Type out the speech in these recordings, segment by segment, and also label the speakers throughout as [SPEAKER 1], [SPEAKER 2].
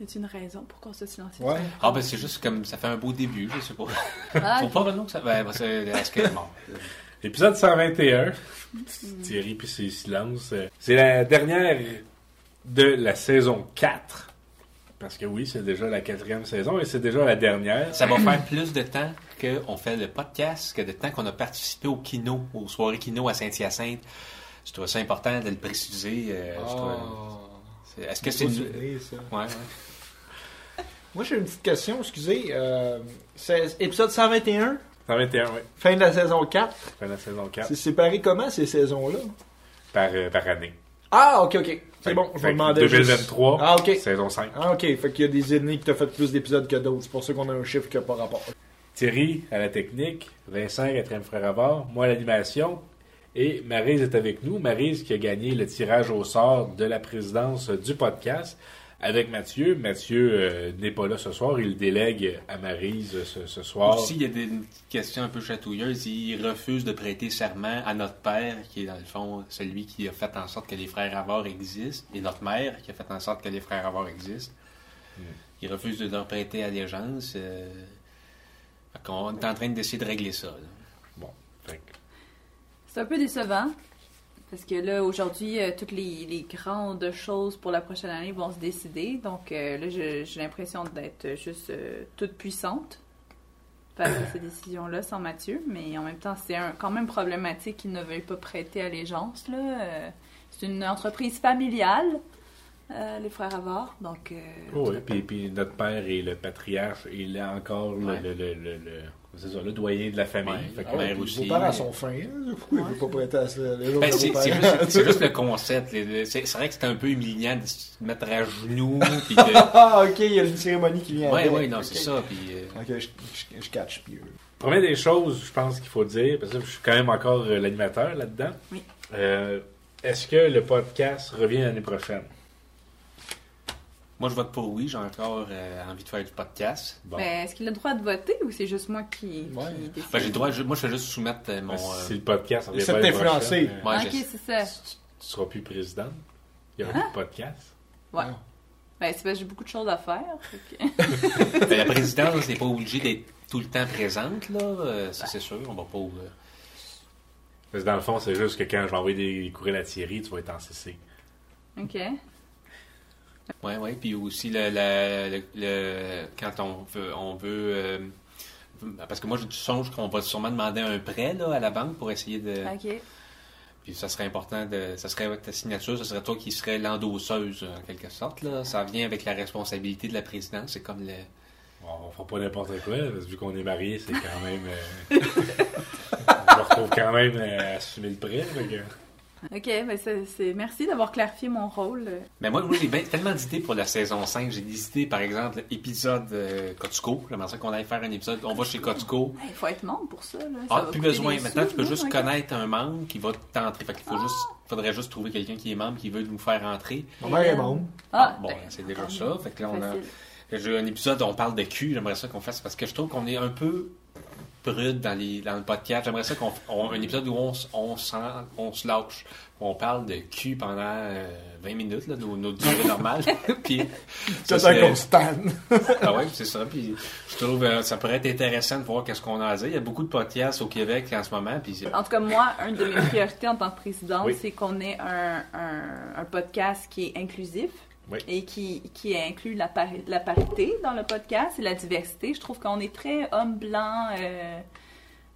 [SPEAKER 1] Y a une raison pour qu'on se silencieux?
[SPEAKER 2] Ouais.
[SPEAKER 3] Ah, ben c'est juste comme ça fait un beau début, je sais pas.
[SPEAKER 1] Ah,
[SPEAKER 3] Faut pas vraiment que ça. Ben, ben, c'est.
[SPEAKER 4] Épisode 121. Thierry puis ses silences. C'est la dernière de la saison 4. Parce que oui, c'est déjà la quatrième saison et c'est déjà la dernière.
[SPEAKER 3] Ça va faire plus de temps qu'on fait le podcast que de temps qu'on a participé au kino, aux soirées kino à Saint-Hyacinthe. Je trouve ça important de le préciser. euh, c'est- Est-ce que c'est une... ouais.
[SPEAKER 2] Moi, j'ai une petite question, excusez. Euh, épisode 121,
[SPEAKER 4] 121, oui.
[SPEAKER 2] fin de la saison 4.
[SPEAKER 4] Fin de la saison 4
[SPEAKER 2] C'est séparé comment, ces saisons-là?
[SPEAKER 4] par, euh, par année.
[SPEAKER 2] Ah, ok, ok. C'est bon, je me demandais juste-
[SPEAKER 4] 2023,
[SPEAKER 2] Ah, ok.
[SPEAKER 4] saison 5.
[SPEAKER 2] Ah, ok. Fait qu'il y a des années que t'as fait plus d'épisodes que d'autres. C'est pour ça qu'on a un chiffre qui n'a pas rapport.
[SPEAKER 4] Thierry à la technique, Vincent, quatrième frère à bord, moi à l'animation. Et Maryse est avec nous. Maryse qui a gagné le tirage au sort de la présidence du podcast avec Mathieu. Mathieu euh, n'est pas là ce soir. Il délègue à Maryse ce, ce soir.
[SPEAKER 3] Aussi, il y a des une question un peu chatouilleuse. Il refuse de prêter serment à notre père, qui est dans le fond celui qui a fait en sorte que les frères Avars existent, et notre mère, qui a fait en sorte que les frères Avars existent. Il refuse de leur prêter allégeance. Euh... qu'on est en train d'essayer de régler ça. là.
[SPEAKER 4] Bon, fait
[SPEAKER 1] C'est un peu décevant. Parce que là, aujourd'hui, euh, toutes les, grandes choses pour la prochaine année vont se décider. Donc euh, là, j'ai l'impression d'être juste euh, toute puissante face à ces décisions-là sans Mathieu. Mais en même temps, c'est quand même problématique qu'il ne veuille pas prêter allégeance. Là. C'est une entreprise familiale, euh, les frères Avard. Donc, euh,
[SPEAKER 4] Oh, oui, puis, puis notre père est le patriarche, il est encore le,
[SPEAKER 3] Ouais.
[SPEAKER 4] le, le, le, le- c'est ça, le doyen de la famille.
[SPEAKER 3] Ouais.
[SPEAKER 4] Fait que-
[SPEAKER 3] Ah ouais.
[SPEAKER 2] puis
[SPEAKER 3] Mère aussi.
[SPEAKER 2] Vos parents sont fins. Hein? Pourquoi ils ne pas prêter à ça? Les autres
[SPEAKER 3] Ben, c'est juste, le concept. C'est vrai que c'est un peu humiliant de se mettre à genoux. puis de...
[SPEAKER 2] Ah, ok, il y a une cérémonie qui vient
[SPEAKER 3] Ouais,
[SPEAKER 2] avec.
[SPEAKER 3] ouais, non, c'est ça. Puis, euh,
[SPEAKER 2] Ok, je, je, je catch mieux.
[SPEAKER 4] Première des choses, je pense qu'il faut dire, parce que je suis quand même encore euh, l'animateur là-dedans.
[SPEAKER 1] Oui.
[SPEAKER 4] Euh, Est-ce que le podcast revient l'année prochaine?
[SPEAKER 3] Moi, je vote pour oui. J'ai encore euh, envie de faire du podcast.
[SPEAKER 4] Bon.
[SPEAKER 1] mais est-ce qu'il a le droit de voter ou c'est juste moi qui, qui
[SPEAKER 2] Ouais.
[SPEAKER 1] décide?
[SPEAKER 3] Ben, j'ai le droit, je- moi, je fais juste soumettre euh, mon.
[SPEAKER 4] Ben,
[SPEAKER 3] euh,
[SPEAKER 4] si le podcast euh,
[SPEAKER 3] Ouais,
[SPEAKER 1] Ah, ok,
[SPEAKER 3] je-
[SPEAKER 1] c'est ça.
[SPEAKER 4] tu, tu seras plus présidente. Il y aura
[SPEAKER 1] Hein?
[SPEAKER 4] plus de podcast.
[SPEAKER 1] Ouais. Ben, c'est parce que j'ai beaucoup de choses à faire.
[SPEAKER 3] Ben, la présidence n'est pas obligée d'être tout le temps présente, là. Euh, ça, c'est sûr. On va pas. euh,
[SPEAKER 4] Parce que dans le fond, c'est juste que quand je vais envoyer des courriels à Thierry, tu vas être en CC.
[SPEAKER 1] OK.
[SPEAKER 3] Ouais, ouais. Puis aussi, le, le- le- le- quand on veut. On veut euh, parce que moi, je songe qu'on va sûrement demander un prêt là, à la banque pour essayer de.
[SPEAKER 1] OK.
[SPEAKER 3] Puis ça serait important de. Ça serait avec ta signature, ce serait toi qui serais l'endosseuse, en quelque sorte. Là. Ça vient avec la responsabilité de la présidence. C'est comme le.
[SPEAKER 4] Bon, on fera pas n'importe quoi, parce que vu qu'on est mariés, c'est quand même. euh, me retrouve quand même euh, à assumer le prêt. fait que-
[SPEAKER 1] OK, ben c'est, c'est- merci d'avoir clarifié mon rôle.
[SPEAKER 3] Mais moi, moi j'ai ben- tellement d'idées pour la saison 5. J'ai des idées, par exemple, épisode euh, Costco. J'aimerais ça qu'on aille faire un épisode. On va chez Costco.
[SPEAKER 1] Il faut être membre pour ça. Là. Ça
[SPEAKER 3] Ah, plus besoin. Maintenant,
[SPEAKER 1] sous,
[SPEAKER 3] tu peux juste connaître un membre qui va t'entrer. Fait qu'il faut juste, faudrait juste trouver quelqu'un qui est membre qui veut nous faire entrer.
[SPEAKER 2] Ma mère est bonne.
[SPEAKER 1] Ah,
[SPEAKER 3] bon,
[SPEAKER 1] ben,
[SPEAKER 3] c'est déjà ça. Fait que là, on a,
[SPEAKER 1] Facile.
[SPEAKER 3] un épisode où on parle de cul. J'aimerais ça qu'on fasse parce que je trouve qu'on est un peu prude dans, les, dans le podcast. J'aimerais ça qu'on on- un épisode où on, on, on se lâche. On parle de cul pendant euh, 20 minutes, là, nos, nos durées normales. Puis, ça,
[SPEAKER 2] C'est
[SPEAKER 3] serait- ah ouais, c'est ça. Puis je trouve euh, ça pourrait être intéressant de voir qu'est-ce qu'on a à dire. Il y a beaucoup de podcasts au Québec en ce moment. Puis
[SPEAKER 1] En tout cas, moi, une de mes priorités en tant que présidente,
[SPEAKER 4] Oui.
[SPEAKER 1] c'est qu'on ait un, un- un podcast qui est inclusif
[SPEAKER 4] Oui.
[SPEAKER 1] et qui, qui inclut la, pari- la parité dans le podcast et la diversité. Je trouve qu'on est très homme blanc euh,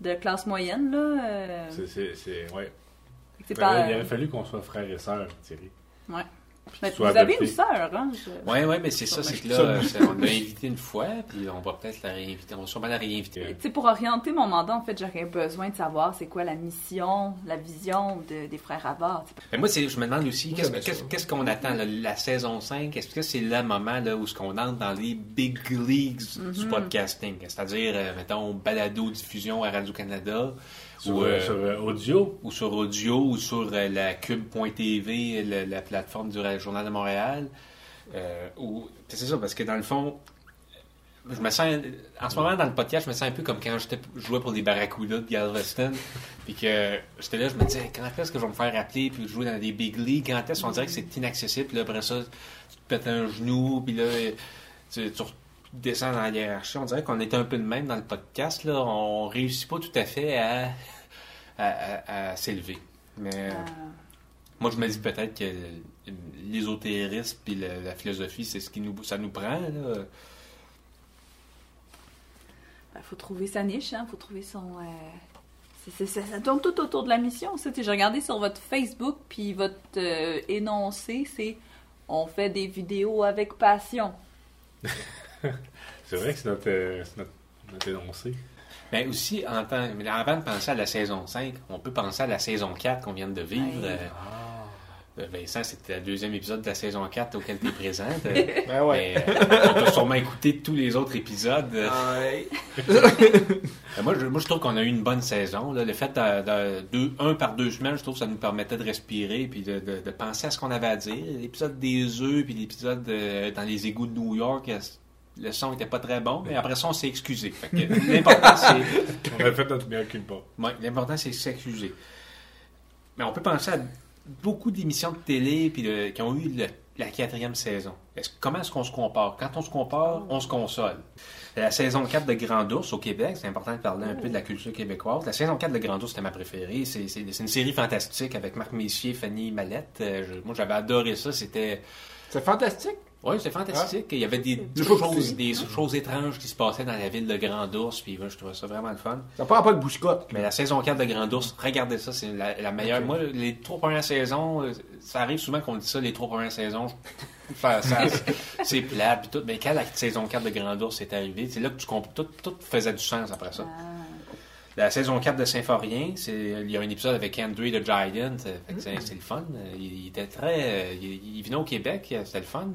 [SPEAKER 1] de classe moyenne. Là, euh,
[SPEAKER 4] C'est, ouais. Il aurait fallu qu'on soit frères et sœurs, Thierry.
[SPEAKER 1] Ouais. Mais vous avez
[SPEAKER 4] adopté.
[SPEAKER 1] une sœur, hein? je-
[SPEAKER 3] Ouais, ouais, mais c'est ça, c'est que là, on l'a invité une fois, puis on va peut-être la réinviter. On va sûrement la réinviter.
[SPEAKER 1] Tu sais, pour orienter mon mandat, en fait, j'aurais besoin de savoir c'est quoi la mission, la vision de- des frères sais.
[SPEAKER 3] Mais moi, c'est- je me demande aussi, qu'est-ce, qu'on attend, là, la saison 5? Est-ce que c'est le moment là, où ce qu'on entre dans les big leagues du
[SPEAKER 1] Mhm.
[SPEAKER 3] podcasting? C'est-à-dire, euh, mettons, balado-diffusion à Radio-Canada,
[SPEAKER 4] Sur,
[SPEAKER 3] ou,
[SPEAKER 4] euh,
[SPEAKER 3] euh,
[SPEAKER 4] sur, euh, audio.
[SPEAKER 3] ou sur audio, ou sur euh, la cube.tv, la plateforme du Journal de Montréal. Euh, ou, c'est ça, parce que dans le fond, je me sens, en ce moment dans le podcast, je me sens un peu comme quand j'étais je jouais pour les Barracuda de Galveston, puis que j'étais là, je me disais, quand est-ce que je vais me faire appeler, puis jouer dans des big leagues, quand est-ce? Qu'on dirait que c'est inaccessible, puis là, après ça, tu te pètes un genou, puis là, tu, tu descends dans la hiérarchie. On dirait qu'on était un peu de même dans le podcast, là. On réussit pas tout à fait à, à, à- à s'élever. Mais
[SPEAKER 1] Ah.
[SPEAKER 3] Moi, je me dis peut-être que l'ésotérisme puis la, la philosophie, c'est ce qui nous, ça nous prend, là.
[SPEAKER 1] Il faut trouver sa niche, hein. faut trouver son. euh, ça, ça tourne tout autour de la mission. Ça. Tu sais, J'ai regardé sur votre Facebook, puis votre euh, énoncé, c'est on fait des vidéos avec passion.
[SPEAKER 4] C'est vrai que c'est notre, euh, notre, notre énoncé.
[SPEAKER 3] Mais aussi, en temps, mais avant de penser à la saison 5, on peut penser à la saison 4 qu'on vient de vivre.
[SPEAKER 1] Ouais.
[SPEAKER 3] Euh, euh, Vincent, c'était le deuxième épisode de la saison 4 auquel tu es présente. Euh,
[SPEAKER 2] Ben ouais.
[SPEAKER 3] mais, euh, on peut sûrement écouter tous les autres épisodes. Euh,
[SPEAKER 2] Ouais.
[SPEAKER 3] Euh, Moi je, moi, je trouve qu'on a eu une bonne saison. là. Le fait de, de- deux- un par deux semaines, je trouve que ça nous permettait de respirer puis de, de- de penser à ce qu'on avait à dire. L'épisode des œufs puis l'épisode euh, dans les égouts de New York, euh, le son était pas très bon, mais après ça, on s'est excusé. L'important, c'est
[SPEAKER 4] On a fait notre meilleur culpa.
[SPEAKER 3] ouais, l'important, c'est s'excuser. Mais on peut penser à beaucoup d'émissions de télé puis de- qui ont eu la quatrième saison. Comment est-ce qu'on se compare? Quand on se compare, on se console. La saison 4 de Grand Ours au Québec, c'est important de parler un peu de la culture québécoise. La saison 4 de Grand Ours, c'était ma préférée. C'est une série fantastique avec Marc Messier, Fanny Mallette. Euh, moi, j'avais adoré ça. C'était...
[SPEAKER 2] C'est fantastique.
[SPEAKER 3] Oui, c'était fantastique. Il y avait des, choses,
[SPEAKER 2] écouté.
[SPEAKER 3] des choses étranges qui se passaient dans la ville de Grand Ours. Puis ouais, je trouvais ça vraiment le fun.
[SPEAKER 2] Ça prend pas le bouscotte.
[SPEAKER 3] Mais la saison 4 de Grand Ours, regardez ça, c'est la, la meilleure. Moi, les trois premières saisons, euh, ça arrive souvent qu'on dit ça, les trois premières saisons, ça- c'est plate, puis tout. Mais quand la saison 4 de Grand Ours est arrivée, c'est là que tu comprends, tout, tout faisait du sens après ça.
[SPEAKER 1] Ah.
[SPEAKER 3] La saison 4 de Symphorien, c'est, il y a un épisode avec Andrew the Giant, euh, que c'est, le fun. Euh, Il, il était très. euh, Il, il venait au Québec, c'était le fun.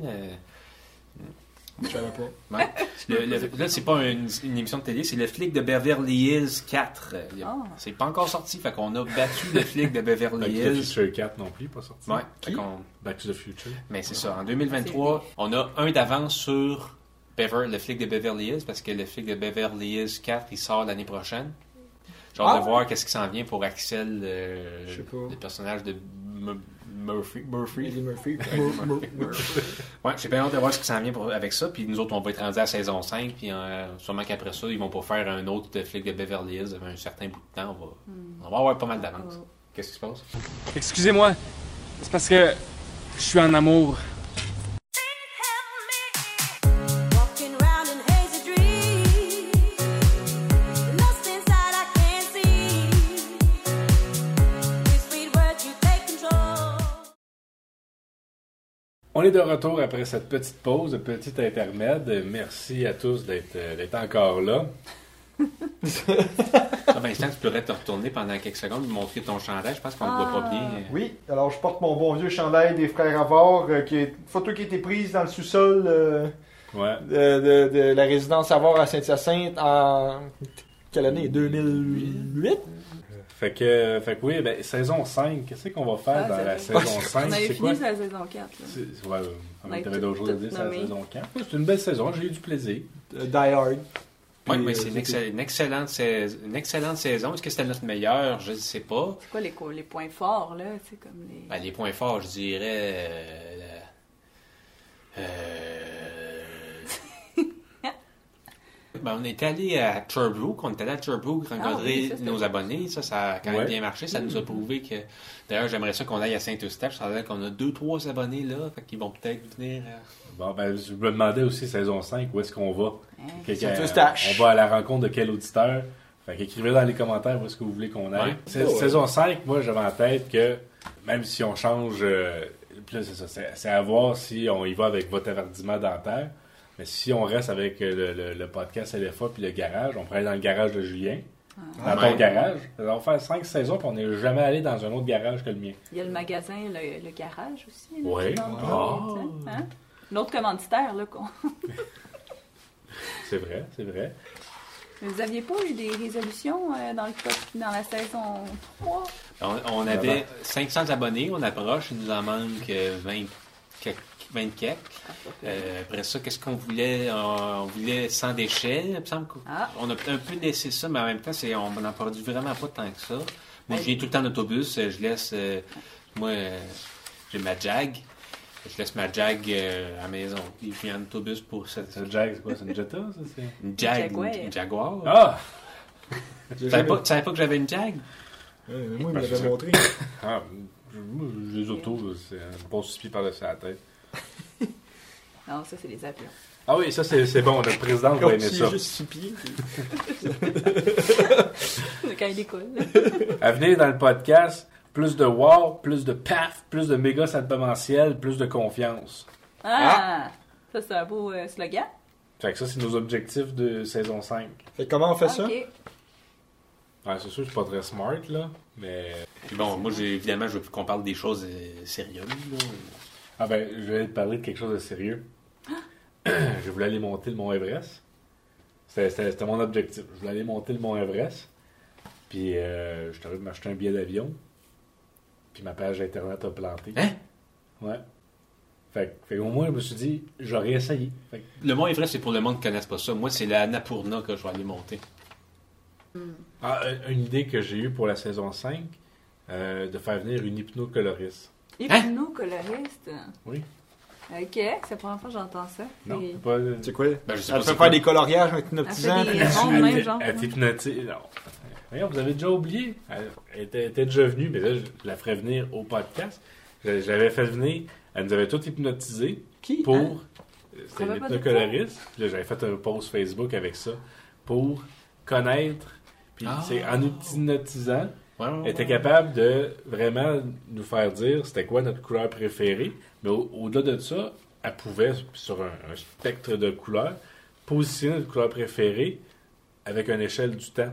[SPEAKER 2] Je savais pas.
[SPEAKER 3] Ouais. Le- le- là, c'est pas une, une émission de télé, c'est le flic de Beverly Hills 4. Euh, il y a-
[SPEAKER 1] Ah.
[SPEAKER 3] C'est pas encore sorti, fait qu'on a battu le flic de Beverly
[SPEAKER 4] Back to the
[SPEAKER 3] Hills.
[SPEAKER 4] Future 4 non plus, pas sorti.
[SPEAKER 3] Ouais,
[SPEAKER 2] Qui?
[SPEAKER 4] Back to the Future.
[SPEAKER 3] mais c'est ça. En 2023, on a un d'avance sur Bever, le flic de Beverly Hills, parce que le flic de Beverly Hills 4, il sort l'année prochaine. J'ai hâte
[SPEAKER 2] Ah
[SPEAKER 3] de voir qu'est-ce qui s'en vient pour Axel, euh,
[SPEAKER 2] Je sais pas.
[SPEAKER 3] le personnage de M- Murphy. Murphy.
[SPEAKER 2] Eddie Murphy.
[SPEAKER 3] Mur-
[SPEAKER 2] Mur- Mur-
[SPEAKER 3] Ouais, j'ai bien hâte de voir ce qui s'en vient pour- avec ça. Puis nous autres, on va être rendus à saison 5. Puis euh, sûrement qu'après ça, ils vont pas faire un autre flic de Beverly Hills avec un certain bout de temps. On va, on va avoir pas mal d'avance.
[SPEAKER 1] Oh.
[SPEAKER 3] Qu'est-ce qui se passe?
[SPEAKER 5] Excusez-moi, c'est parce que je suis en amour.
[SPEAKER 4] Est de retour après cette petite pause, petit intermède. Merci à tous d'être euh, encore là.
[SPEAKER 3] Ah, Vincent, tu pourrais te retourner pendant quelques secondes, me montrer ton chandail. Je pense qu'on ne voit pas
[SPEAKER 1] Ah.
[SPEAKER 3] bien.
[SPEAKER 2] Oui, alors je porte mon bon vieux chandail des frères Avard, euh, qui est une photo qui a été prise dans le sous-sol euh,
[SPEAKER 4] Ouais.
[SPEAKER 2] de, de- de la résidence Avard à Saint-Hyacinthe en. Quelle année? 2008
[SPEAKER 4] Fait que, fait que oui, ben, saison 5, qu'est-ce qu'on va faire
[SPEAKER 1] Ah,
[SPEAKER 4] dans la saison 5?
[SPEAKER 1] On avait
[SPEAKER 4] C'est
[SPEAKER 1] fini
[SPEAKER 4] quoi?
[SPEAKER 1] la saison 4. là.
[SPEAKER 4] C'est- Ouais, euh,
[SPEAKER 1] On
[SPEAKER 4] avait
[SPEAKER 1] tout-
[SPEAKER 4] d'autres choses à
[SPEAKER 1] tout
[SPEAKER 4] dire sur la saison 4. Ouais, C'est une belle saison, j'ai eu du plaisir.
[SPEAKER 2] Euh, Die Hard.
[SPEAKER 3] Oui, mais
[SPEAKER 2] euh,
[SPEAKER 3] c'est une, excell- une excellente saison. Une excellente saison. Est-ce que c'était notre meilleur? Je ne sais pas.
[SPEAKER 1] C'est quoi les, les points forts, là? Comme les...
[SPEAKER 3] Ben, les points forts, je dirais. euh, la- euh, ben, on est allé à Sherbrooke. On est allé à Sherbrooke rencontrer
[SPEAKER 1] Ah oui,
[SPEAKER 3] nos abonnés. Ça, ça a quand même
[SPEAKER 4] Ouais.
[SPEAKER 3] bien marché. Ça nous a prouvé que. D'ailleurs, j'aimerais ça qu'on aille à Saint-Eustache. Ça a l'air qu'on a deux, trois abonnés là. Fait qu'ils vont peut-être venir. euh,
[SPEAKER 4] Bon, ben, je me demandais aussi, saison 5, où est-ce qu'on va?
[SPEAKER 1] Hein?
[SPEAKER 2] Saint-Eustache.
[SPEAKER 4] On va à la rencontre de quel auditeur? Fait qu'écrivez dans les commentaires où est-ce que vous voulez qu'on aille.
[SPEAKER 3] Ouais.
[SPEAKER 4] Sa-
[SPEAKER 2] Oh, ouais.
[SPEAKER 4] Saison 5, moi, j'avais en tête que même si on change, euh, puis là, c'est ça, c'est c'est à voir si on y va avec votre avardiment dentaire. Mais si on reste avec euh, le, le- le podcast LFA puis le garage, on pourrait aller dans le garage de Julien. Dans ton
[SPEAKER 3] Ouais.
[SPEAKER 4] garage. On va faire 5 saisons puis on n'est jamais allé dans un autre garage que le mien.
[SPEAKER 1] Il y a le magasin, le, le garage aussi. là,
[SPEAKER 4] Ah.
[SPEAKER 1] sais, hein? L'autre commanditaire, là. qu'on-
[SPEAKER 4] C'est vrai, c'est vrai.
[SPEAKER 1] Vous aviez pas eu des résolutions euh, dans, le, dans la saison 3?
[SPEAKER 3] On, on avait 500 abonnés, on approche, il nous en manque euh, 20, quelques- 20 quelques. Euh, après ça, qu'est-ce qu'on voulait? On voulait sans déchets. Il me semble qu'on
[SPEAKER 1] Ah.
[SPEAKER 3] on a un peu laissé ça, mais en même temps, c'est, on n'en produit vraiment pas tant que ça. Moi, je viens tout le temps en autobus. euh, Je laisse... euh, moi, euh, j'ai ma Jag. Je laisse ma Jag euh, à la maison. Je viens en autobus pour ça.
[SPEAKER 4] C'est un Jag, c'est quoi? C'est une Jetta, ça? c'est-
[SPEAKER 3] Une Jag,
[SPEAKER 1] Jaguar.
[SPEAKER 3] une Jaguar.
[SPEAKER 4] Ah!
[SPEAKER 3] Tu savais pas, tu savais pas que j'avais une Jag?
[SPEAKER 2] Moi, il me l'avait montré.
[SPEAKER 4] Ah, moi, les autos, c'est un bon pieds par-dessus la tête.
[SPEAKER 1] Non, ça, c'est les avions.
[SPEAKER 4] Ah oui, ça, c'est c'est bon. Notre président va aimer ça.
[SPEAKER 2] juste six pieds.
[SPEAKER 1] Quand il décolle.
[SPEAKER 4] À venir dans le podcast, plus de wow, plus de paf, plus de méga salpamentiel, plus de confiance.
[SPEAKER 1] Ah! Ça, c'est un beau euh, slogan.
[SPEAKER 4] Fait que ça, c'est nos objectifs de saison 5.
[SPEAKER 2] Fait que comment on fait ça?
[SPEAKER 4] Ouais, c'est sûr que c'est pas très smart, là, mais...
[SPEAKER 3] Puis bon, moi, j'ai, évidemment, je veux qu'on parle des choses euh, sérieuses. là.
[SPEAKER 4] Ah ben, je vais te parler de quelque chose de sérieux. je voulais aller monter le Mont Everest. C'était- mon objectif. Je voulais aller monter le Mont Everest. Puis, euh, je t'avais de m'acheter un billet d'avion. Puis ma page Internet a planté.
[SPEAKER 3] Hein?
[SPEAKER 4] Ouais. Fait, fait qu'au moins, je me suis dit, j'aurais essayé. Fait
[SPEAKER 3] Le Mont Everest, c'est pour le monde qui ne connaisse pas ça. Moi, c'est la Annapurna que je vais aller monter.
[SPEAKER 4] Ah, un- une idée que j'ai eue pour la saison 5, euh, de faire venir une hypnocoloriste.
[SPEAKER 1] Hypnocoloriste.
[SPEAKER 4] Oui.
[SPEAKER 1] Ok, c'est la première fois que j'entends ça.
[SPEAKER 4] Non,
[SPEAKER 1] Et-
[SPEAKER 4] c'est pas...
[SPEAKER 2] C'est quoi?
[SPEAKER 3] Ben, je sais
[SPEAKER 2] Elle
[SPEAKER 3] pas
[SPEAKER 2] peut faire des coloriages avec
[SPEAKER 1] Elle
[SPEAKER 2] hypnotisant.
[SPEAKER 1] fait
[SPEAKER 2] puis-
[SPEAKER 1] des
[SPEAKER 4] Elle. Elle t'hypnotise. Voyons, vous avez déjà oublié? Elle, elle était, elle était déjà venue, mais là, je la ferais venir au podcast. Je, je l'avais fait venir. Elle nous avait tout hypnotisé
[SPEAKER 2] Qui?
[SPEAKER 4] pour.
[SPEAKER 1] Hein?
[SPEAKER 4] C'était. Puis là, j'avais fait un post Facebook avec ça pour connaître. Puis,
[SPEAKER 3] Ah.
[SPEAKER 4] c'est en hypnotisant,
[SPEAKER 3] Ouais,
[SPEAKER 4] était
[SPEAKER 3] ouais.
[SPEAKER 4] capable de vraiment nous faire dire c'était quoi notre couleur préférée. Mais au- au-delà de ça, elle pouvait, sur un, un spectre de couleurs, positionner notre couleur préférée avec une échelle du temps.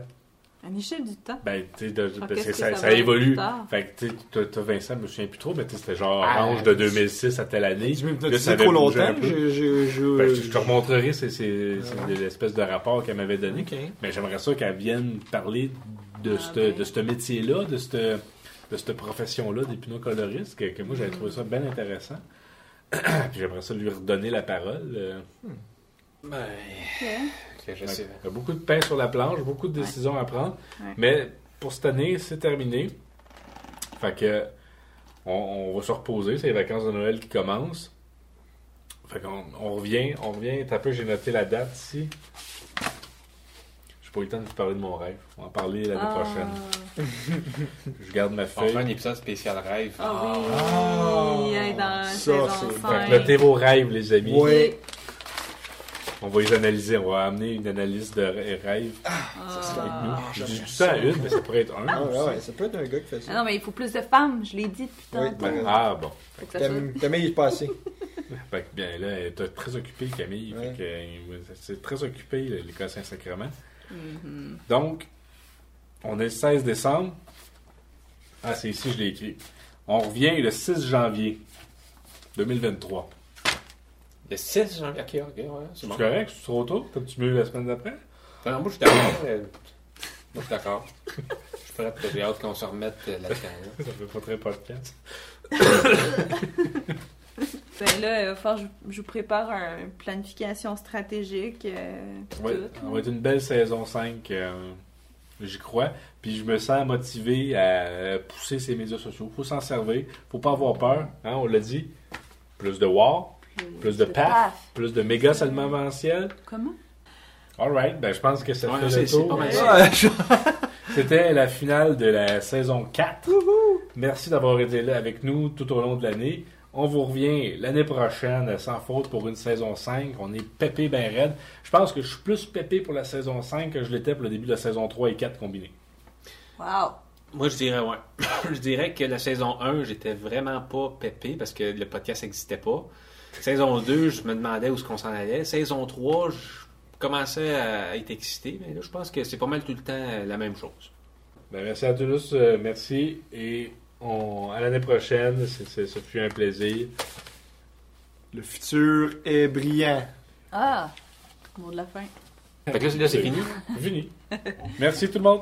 [SPEAKER 1] À l'échelle du temps?
[SPEAKER 4] Ben, tu sais,
[SPEAKER 1] Ah,
[SPEAKER 4] parce
[SPEAKER 1] qu'est-ce
[SPEAKER 4] que
[SPEAKER 1] que
[SPEAKER 4] ça,
[SPEAKER 1] ça
[SPEAKER 4] évolue. Fait que, tu sais, Vincent, je me souviens plus trop, mais tu sais, c'était genre
[SPEAKER 3] Ah,
[SPEAKER 4] orange de 2006 à telle année.
[SPEAKER 2] Tu
[SPEAKER 4] avait
[SPEAKER 2] trop longtemps. Je, je, je...
[SPEAKER 4] Ben, je, je te remontrerai, c'est c'est- c'est l'espèce de rapport qu'elle m'avait donné. Mais j'aimerais ça qu'elle vienne parler de
[SPEAKER 1] Ah,
[SPEAKER 4] ce
[SPEAKER 1] ben.
[SPEAKER 4] de ce métier-là, de cette, de cette profession-là d'hypnocoloriste, que, que moi j'avais trouvé ça bien intéressant. Puis j'aimerais ça lui redonner la parole. euh.
[SPEAKER 3] Ben,
[SPEAKER 1] Ok.
[SPEAKER 3] ok, je sais.
[SPEAKER 4] il y a beaucoup de pain sur la planche, beaucoup de décisions à prendre.
[SPEAKER 1] Ouais.
[SPEAKER 4] Mais pour cette année, c'est terminé. Fait que on, on va se reposer, c'est les vacances de Noël qui commencent. Fait qu'on on revient, on revient. T'as peu, j'ai noté la date ici. J'ai pas eu le temps de vous parler de mon rêve. On va en parler l'année
[SPEAKER 1] Ah.
[SPEAKER 4] prochaine. Je garde ma
[SPEAKER 3] On fait un
[SPEAKER 4] feuille.
[SPEAKER 3] épisode spécial rêve.
[SPEAKER 1] Ah oui.
[SPEAKER 2] Ah.
[SPEAKER 1] Dans
[SPEAKER 2] Ça, c'est-
[SPEAKER 4] Fait
[SPEAKER 1] 5.
[SPEAKER 4] que notez vos rêves, les amis.
[SPEAKER 2] Ouais.
[SPEAKER 4] On va les analyser. On va amener une analyse de rêves avec
[SPEAKER 1] Ah.
[SPEAKER 4] nous.
[SPEAKER 2] Ah,
[SPEAKER 4] Je dis
[SPEAKER 2] j'aimerais
[SPEAKER 4] ça à une, mais ça pourrait être un.
[SPEAKER 2] Ah, ouais, ouais, ça peut être un gars qui fait
[SPEAKER 1] Ah
[SPEAKER 2] ça.
[SPEAKER 1] non, mais il faut plus de femmes, je l'ai dit depuis
[SPEAKER 2] Oui,
[SPEAKER 1] tantôt.
[SPEAKER 2] ben,
[SPEAKER 4] Ah bon.
[SPEAKER 1] Ça
[SPEAKER 2] Camille est pas assez.
[SPEAKER 4] Fait que bien là, elle est très occupée, Camille.
[SPEAKER 2] Ouais.
[SPEAKER 4] Fait que, euh, c'est très occupé, l'école Saint-Sacrement.
[SPEAKER 1] Mhm.
[SPEAKER 4] Donc, on est le 16 décembre. Ah, c'est ici, je l'ai écrit. On revient le 6 janvier 2023.
[SPEAKER 3] Le 6 janvier. Ok, ok, ouais, c'est bon.
[SPEAKER 4] correct? C'est trop tôt? T'as-tu mieux la semaine d'après?
[SPEAKER 3] Non, moi, je suis d'accord. euh, Moi, je suis d'accord. Je suis prêt. J'ai hâte qu'on se remette euh, là-dedans. là.
[SPEAKER 4] Ça fait pas très podcast.
[SPEAKER 1] Ben là, il va falloir que je, je vous prépare une planification stratégique. euh,
[SPEAKER 4] Ouais,
[SPEAKER 1] tout.
[SPEAKER 4] ça va être une belle saison 5. euh, J'y crois. Puis je me sens motivé à euh, pousser ces médias sociaux. Faut s'en servir. Faut pas avoir peur. Hein, on l'a dit. Plus de war, plus de paf, plus de méga salmentiel.
[SPEAKER 1] Comment?
[SPEAKER 4] Alright, ben je pense que ça
[SPEAKER 3] Ouais,
[SPEAKER 4] fait le tour. C'était la finale de la saison 4. Merci d'avoir été là avec nous tout au long de l'année. On vous revient l'année prochaine sans faute pour une saison 5. On est pépé ben raide. Je pense que je suis plus pépé pour la saison 5 que je l'étais pour le début de la saison 3 et 4 combinés.
[SPEAKER 1] Wow!
[SPEAKER 3] Moi, je dirais, ouais. je dirais que la saison 1, j'étais vraiment pas pépé parce que le podcast n'existait pas. Saison 2, je me demandais où est-ce qu'on s'en allait. Saison 3, je commençais à être excité, mais là, je pense que c'est pas mal tout le temps la même chose.
[SPEAKER 4] Ben, merci à tous, euh, merci et on, à l'année prochaine. C'est- c'est- Ce fut un plaisir.
[SPEAKER 2] Le futur est brillant.
[SPEAKER 1] Ah! Mot de la fin.
[SPEAKER 3] Fait que là, là, c'est fini?
[SPEAKER 4] Fini. merci tout le monde.